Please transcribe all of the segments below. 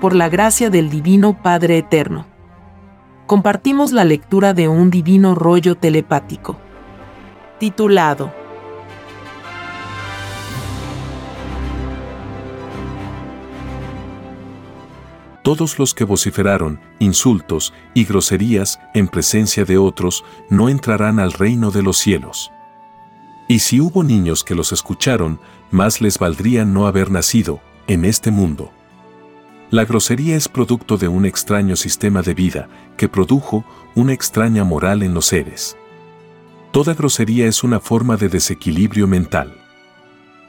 por la gracia del Divino Padre Eterno. Compartimos la lectura de un divino rollo telepático, titulado Todos los que vociferaron insultos y groserías en presencia de otros no entrarán al reino de los cielos. Y si hubo niños que los escucharon, más les valdría no haber nacido en este mundo. La grosería es producto de un extraño sistema de vida que produjo una extraña moral en los seres. Toda grosería es una forma de desequilibrio mental.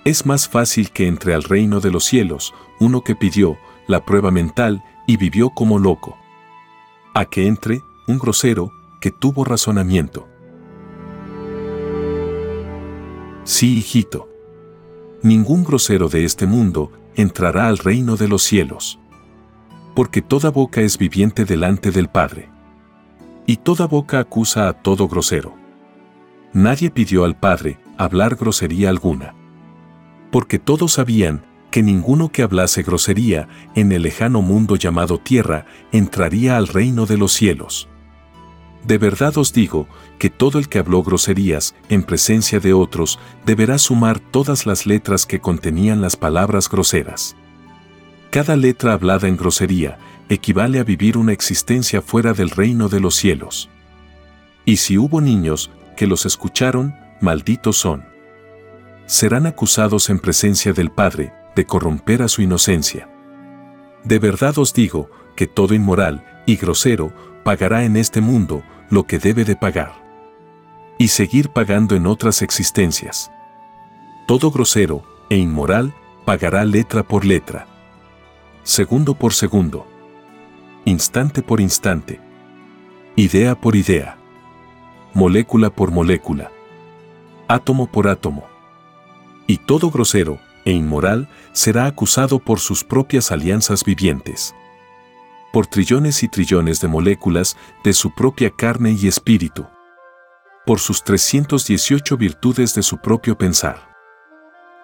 Es más fácil que entre al reino de los cielos uno que pidió la prueba mental y vivió como loco, a que entre un grosero que tuvo razonamiento. Sí, hijito. Ningún grosero de este mundo entrará al reino de los cielos. Porque toda boca es viviente delante del Padre. Y toda boca acusa a todo grosero. Nadie pidió al Padre hablar grosería alguna. Porque todos sabían que ninguno que hablase grosería en el lejano mundo llamado tierra entraría al reino de los cielos. De verdad os digo que todo el que habló groserías en presencia de otros deberá sumar todas las letras que contenían las palabras groseras. Cada letra hablada en grosería equivale a vivir una existencia fuera del reino de los cielos. Y si hubo niños que los escucharon, malditos son. Serán acusados en presencia del Padre de corromper a su inocencia. De verdad os digo que todo inmoral y grosero pagará en este mundo lo que debe de pagar. Y seguir pagando en otras existencias. Todo grosero e inmoral pagará letra por letra. Segundo por segundo. Instante por instante. Idea por idea. Molécula por molécula. Átomo por átomo. Y todo grosero e inmoral será acusado por sus propias alianzas vivientes por trillones y trillones de moléculas de su propia carne y espíritu, por sus 318 virtudes de su propio pensar.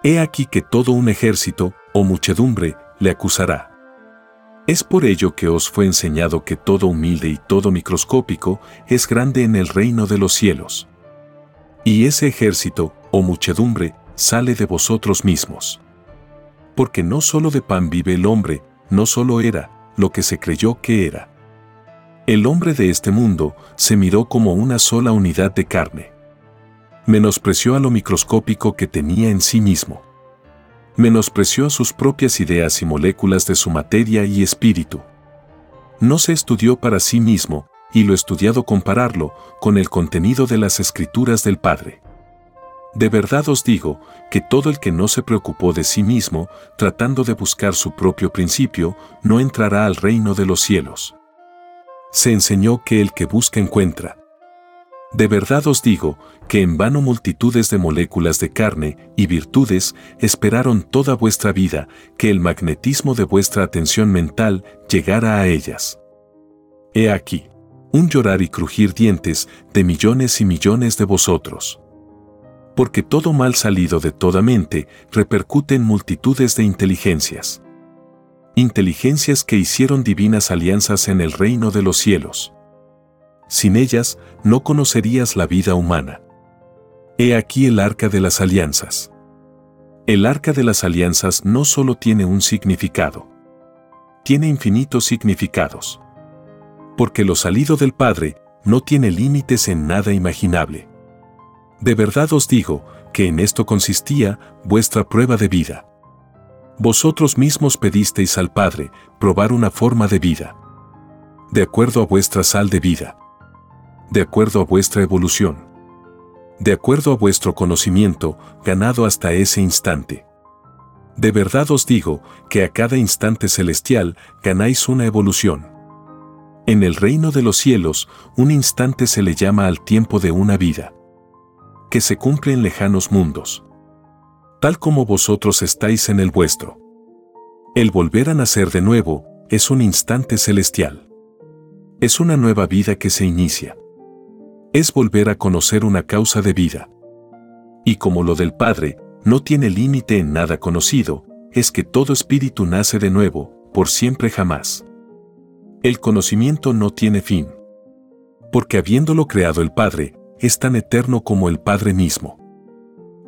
He aquí que todo un ejército, o muchedumbre, le acusará. Es por ello que os fue enseñado que todo humilde y todo microscópico es grande en el reino de los cielos. Y ese ejército, o muchedumbre, sale de vosotros mismos. Porque no solo de pan vive el hombre, no solo era, lo que se creyó que era. El hombre de este mundo se miró como una sola unidad de carne. Menospreció a lo microscópico que tenía en sí mismo. Menospreció sus propias ideas y moléculas de su materia y espíritu. No se estudió para sí mismo, y lo estudiado compararlo con el contenido de las escrituras del Padre. De verdad os digo que todo el que no se preocupó de sí mismo, tratando de buscar su propio principio, no entrará al reino de los cielos. Se enseñó que el que busca encuentra. De verdad os digo que en vano multitudes de moléculas de carne y virtudes esperaron toda vuestra vida que el magnetismo de vuestra atención mental llegara a ellas. He aquí, un llorar y crujir dientes de millones y millones de vosotros porque todo mal salido de toda mente repercute en multitudes de inteligencias. Inteligencias que hicieron divinas alianzas en el reino de los cielos. Sin ellas no conocerías la vida humana. He aquí el arca de las alianzas. El arca de las alianzas no solo tiene un significado, tiene infinitos significados. Porque lo salido del Padre no tiene límites en nada imaginable. De verdad os digo que en esto consistía vuestra prueba de vida. Vosotros mismos pedisteis al Padre probar una forma de vida. De acuerdo a vuestra sal de vida. De acuerdo a vuestra evolución. De acuerdo a vuestro conocimiento ganado hasta ese instante. De verdad os digo que a cada instante celestial ganáis una evolución. En el reino de los cielos, un instante se le llama al tiempo de una vida que se cumple en lejanos mundos. Tal como vosotros estáis en el vuestro. El volver a nacer de nuevo es un instante celestial. Es una nueva vida que se inicia. Es volver a conocer una causa de vida. Y como lo del Padre no tiene límite en nada conocido, es que todo espíritu nace de nuevo, por siempre jamás. El conocimiento no tiene fin. Porque habiéndolo creado el Padre, es tan eterno como el Padre mismo.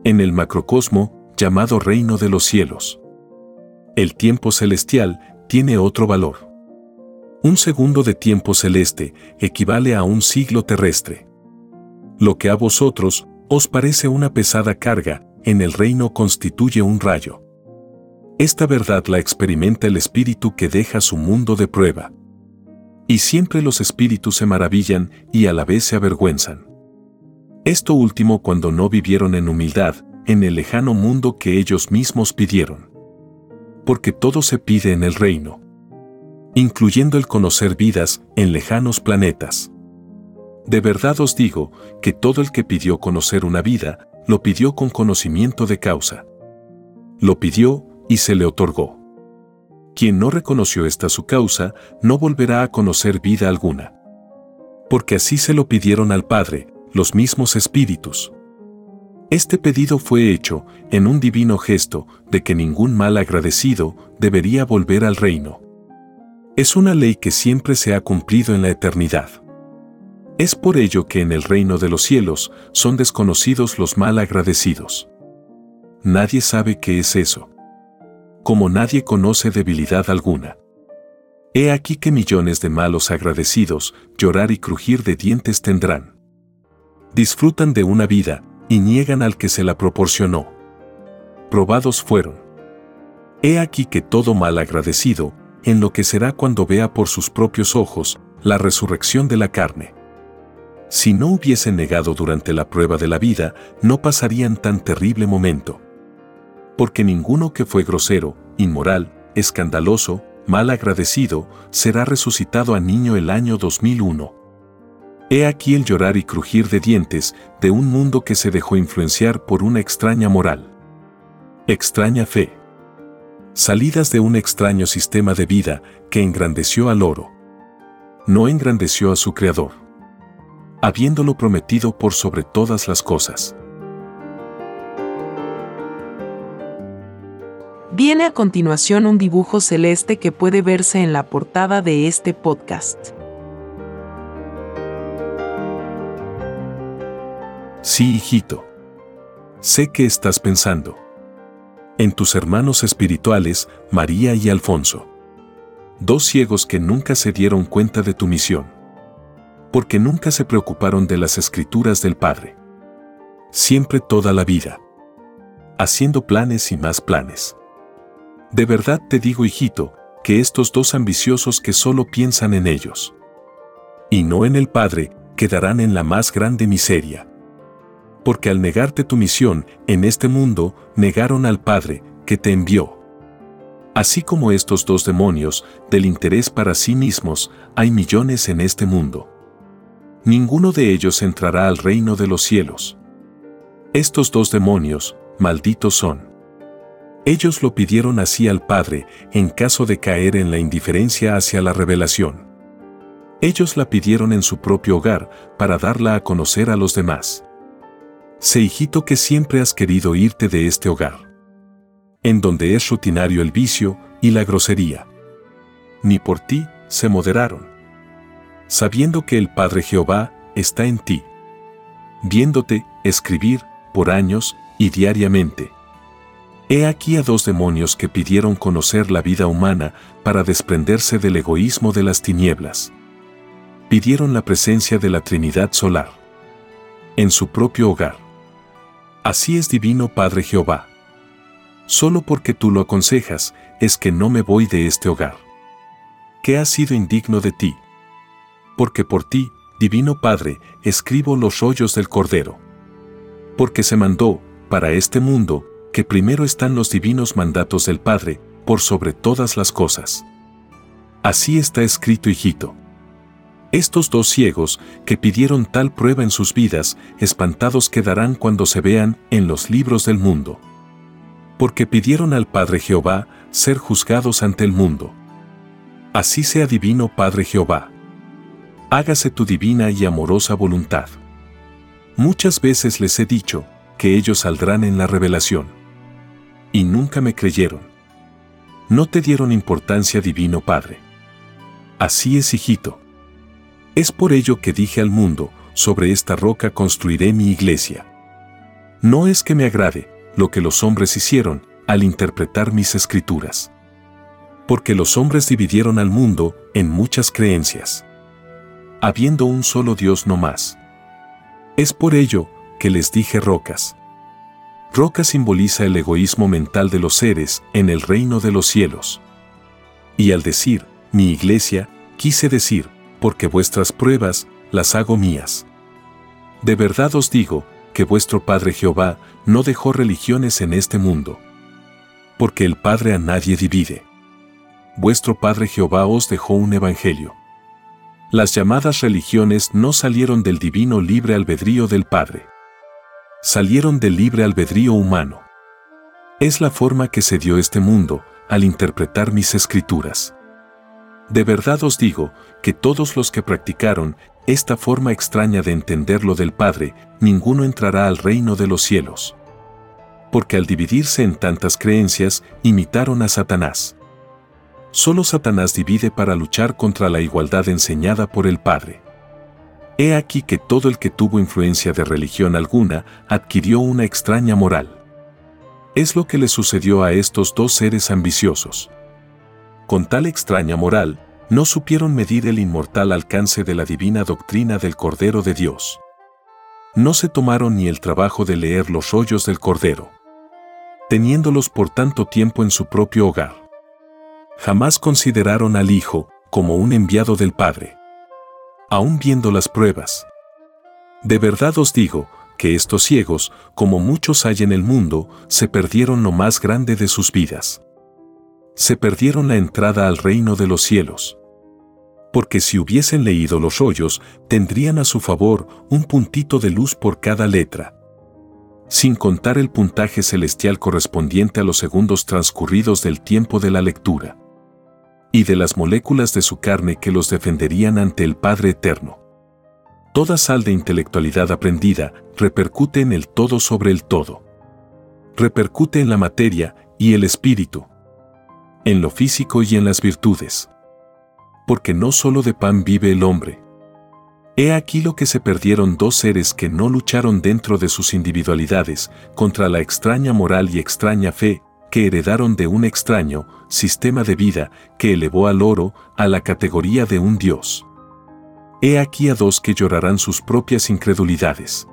En el macrocosmo, llamado reino de los cielos. El tiempo celestial tiene otro valor. Un segundo de tiempo celeste equivale a un siglo terrestre. Lo que a vosotros os parece una pesada carga, en el reino constituye un rayo. Esta verdad la experimenta el espíritu que deja su mundo de prueba. Y siempre los espíritus se maravillan y a la vez se avergüenzan. Esto último cuando no vivieron en humildad, en el lejano mundo que ellos mismos pidieron. Porque todo se pide en el reino. Incluyendo el conocer vidas en lejanos planetas. De verdad os digo que todo el que pidió conocer una vida, lo pidió con conocimiento de causa. Lo pidió y se le otorgó. Quien no reconoció esta su causa, no volverá a conocer vida alguna. Porque así se lo pidieron al Padre, los mismos espíritus. Este pedido fue hecho en un divino gesto de que ningún mal agradecido debería volver al reino. Es una ley que siempre se ha cumplido en la eternidad. Es por ello que en el reino de los cielos son desconocidos los mal agradecidos. Nadie sabe qué es eso. Como nadie conoce debilidad alguna. He aquí que millones de malos agradecidos llorar y crujir de dientes tendrán disfrutan de una vida y niegan al que se la proporcionó. Probados fueron. He aquí que todo mal agradecido enloquecerá cuando vea por sus propios ojos la resurrección de la carne. Si no hubiesen negado durante la prueba de la vida, no pasarían tan terrible momento. Porque ninguno que fue grosero, inmoral, escandaloso, mal agradecido, será resucitado a niño el año 2001. He aquí el llorar y crujir de dientes de un mundo que se dejó influenciar por una extraña moral. Extraña fe. Salidas de un extraño sistema de vida que engrandeció al oro. No engrandeció a su creador. Habiéndolo prometido por sobre todas las cosas. Viene a continuación un dibujo celeste que puede verse en la portada de este podcast. Sí, hijito. Sé que estás pensando. En tus hermanos espirituales, María y Alfonso. Dos ciegos que nunca se dieron cuenta de tu misión. Porque nunca se preocuparon de las escrituras del Padre. Siempre toda la vida. Haciendo planes y más planes. De verdad te digo, hijito, que estos dos ambiciosos que solo piensan en ellos. Y no en el Padre, quedarán en la más grande miseria porque al negarte tu misión en este mundo, negaron al Padre que te envió. Así como estos dos demonios, del interés para sí mismos, hay millones en este mundo. Ninguno de ellos entrará al reino de los cielos. Estos dos demonios, malditos son. Ellos lo pidieron así al Padre en caso de caer en la indiferencia hacia la revelación. Ellos la pidieron en su propio hogar para darla a conocer a los demás. Sé hijito que siempre has querido irte de este hogar. En donde es rutinario el vicio y la grosería. Ni por ti se moderaron. Sabiendo que el Padre Jehová está en ti. Viéndote escribir por años y diariamente. He aquí a dos demonios que pidieron conocer la vida humana para desprenderse del egoísmo de las tinieblas. Pidieron la presencia de la Trinidad solar. En su propio hogar Así es divino Padre Jehová. Solo porque tú lo aconsejas, es que no me voy de este hogar. ¿Qué ha sido indigno de ti? Porque por ti, divino Padre, escribo los rollos del Cordero. Porque se mandó, para este mundo, que primero están los divinos mandatos del Padre, por sobre todas las cosas. Así está escrito, hijito. Estos dos ciegos, que pidieron tal prueba en sus vidas, espantados quedarán cuando se vean en los libros del mundo. Porque pidieron al Padre Jehová ser juzgados ante el mundo. Así sea divino Padre Jehová. Hágase tu divina y amorosa voluntad. Muchas veces les he dicho que ellos saldrán en la revelación. Y nunca me creyeron. no te dieron importancia divino Padre. Así es, hijito. Es por ello que dije al mundo, sobre esta roca construiré mi iglesia. No es que me agrade lo que los hombres hicieron al interpretar mis escrituras. Porque los hombres dividieron al mundo en muchas creencias. Habiendo un solo Dios no más. Es por ello que les dije rocas. Roca simboliza el egoísmo mental de los seres en el reino de los cielos. Y al decir, mi iglesia, quise decir, porque vuestras pruebas las hago mías. De verdad os digo, que vuestro Padre Jehová no dejó religiones en este mundo. Porque el Padre a nadie divide. Vuestro Padre Jehová os dejó un evangelio. Las llamadas religiones no salieron del divino libre albedrío del Padre salieron del libre albedrío humano. Es la forma que se dio este mundo al interpretar mis escrituras. De verdad os digo que todos los que practicaron esta forma extraña de entender lo del Padre, ninguno entrará al reino de los cielos. Porque al dividirse en tantas creencias, imitaron a Satanás. Solo Satanás divide para luchar contra la igualdad enseñada por el Padre. He aquí que todo el que tuvo influencia de religión alguna adquirió una extraña moral. Es lo que le sucedió a estos dos seres ambiciosos. Con tal extraña moral, no supieron medir el inmortal alcance de la divina doctrina del Cordero de Dios. No se tomaron ni el trabajo de leer los rollos del Cordero, teniéndolos por tanto tiempo en su propio hogar. Jamás consideraron al Hijo como un enviado del Padre aún viendo las pruebas. De verdad os digo, que estos ciegos, como muchos hay en el mundo, se perdieron lo más grande de sus vidas. Se perdieron la entrada al reino de los cielos. Porque si hubiesen leído los rollos, tendrían a su favor un puntito de luz por cada letra. Sin contar el puntaje celestial correspondiente a los segundos transcurridos del tiempo de la lectura y de las moléculas de su carne que los defenderían ante el Padre Eterno. Toda sal de intelectualidad aprendida repercute en el todo sobre el todo. Repercute en la materia y el espíritu, en lo físico y en las virtudes. Porque no solo de pan vive el hombre. He aquí lo que se perdieron dos seres que no lucharon dentro de sus individualidades contra la extraña moral y extraña fe que heredaron de un extraño sistema de vida que elevó al oro a la categoría de un dios. He aquí a dos que llorarán sus propias incredulidades.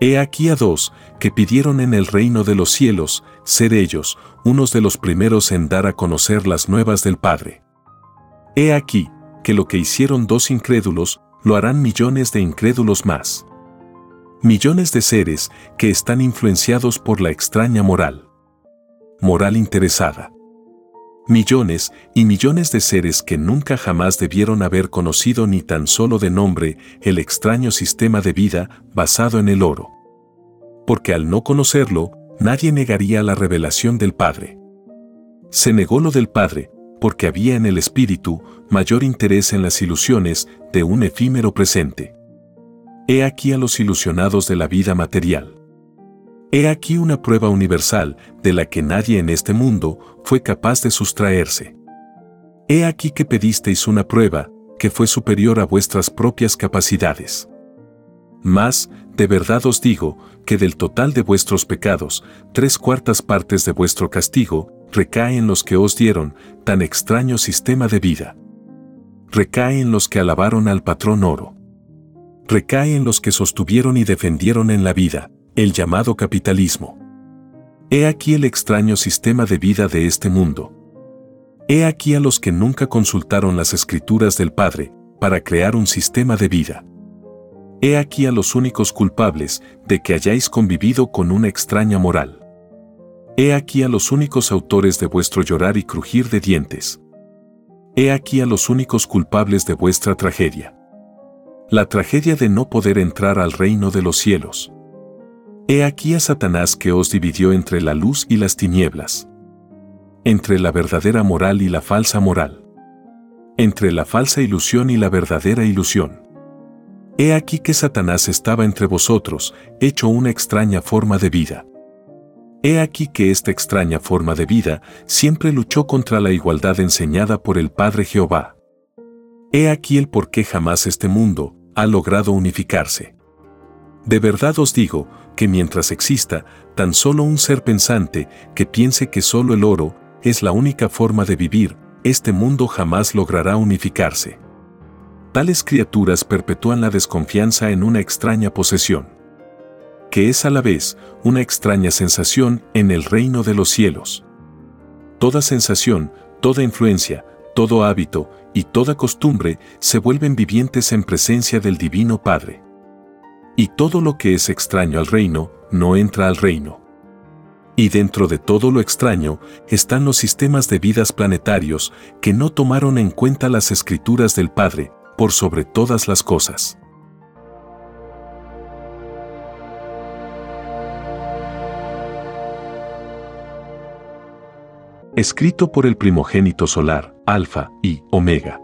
He aquí a dos que pidieron en el reino de los cielos ser ellos unos de los primeros en dar a conocer las nuevas del Padre. He aquí que lo que hicieron dos incrédulos lo harán millones de incrédulos más. Millones de seres que están influenciados por la extraña moral moral interesada. Millones y millones de seres que nunca jamás debieron haber conocido ni tan solo de nombre el extraño sistema de vida basado en el oro. Porque al no conocerlo, nadie negaría la revelación del Padre. Se negó lo del Padre, porque había en el espíritu mayor interés en las ilusiones de un efímero presente. He aquí a los ilusionados de la vida material. He aquí una prueba universal de la que nadie en este mundo fue capaz de sustraerse. He aquí que pedisteis una prueba que fue superior a vuestras propias capacidades. Mas, de verdad os digo, que del total de vuestros pecados, tres cuartas partes de vuestro castigo recae en los que os dieron tan extraño sistema de vida. Recae en los que alabaron al patrón oro. Recae en los que sostuvieron y defendieron en la vida, el llamado capitalismo. He aquí el extraño sistema de vida de este mundo. He aquí a los que nunca consultaron las escrituras del Padre para crear un sistema de vida. He aquí a los únicos culpables de que hayáis convivido con una extraña moral. He aquí a los únicos autores de vuestro llorar y crujir de dientes. He aquí a los únicos culpables de vuestra tragedia. La tragedia de no poder entrar al reino de los cielos. He aquí a Satanás que os dividió entre la luz y las tinieblas. Entre la verdadera moral y la falsa moral. Entre la falsa ilusión y la verdadera ilusión. He aquí que Satanás estaba entre vosotros, hecho una extraña forma de vida. He aquí que esta extraña forma de vida siempre luchó contra la igualdad enseñada por el Padre Jehová. He aquí el por qué jamás este mundo ha logrado unificarse. De verdad os digo que mientras exista tan solo un ser pensante que piense que solo el oro es la única forma de vivir, este mundo jamás logrará unificarse. Tales criaturas perpetúan la desconfianza en una extraña posesión que es a la vez una extraña sensación en el reino de los cielos. Toda sensación, toda influencia, todo hábito y toda costumbre se vuelven vivientes en presencia del Divino Padre. Y todo lo que es extraño al reino, no entra al reino. Y dentro de todo lo extraño están los sistemas de vidas planetarios que no tomaron en cuenta las escrituras del Padre, por sobre todas las cosas. escrito por el primogénito solar, Alfa y Omega.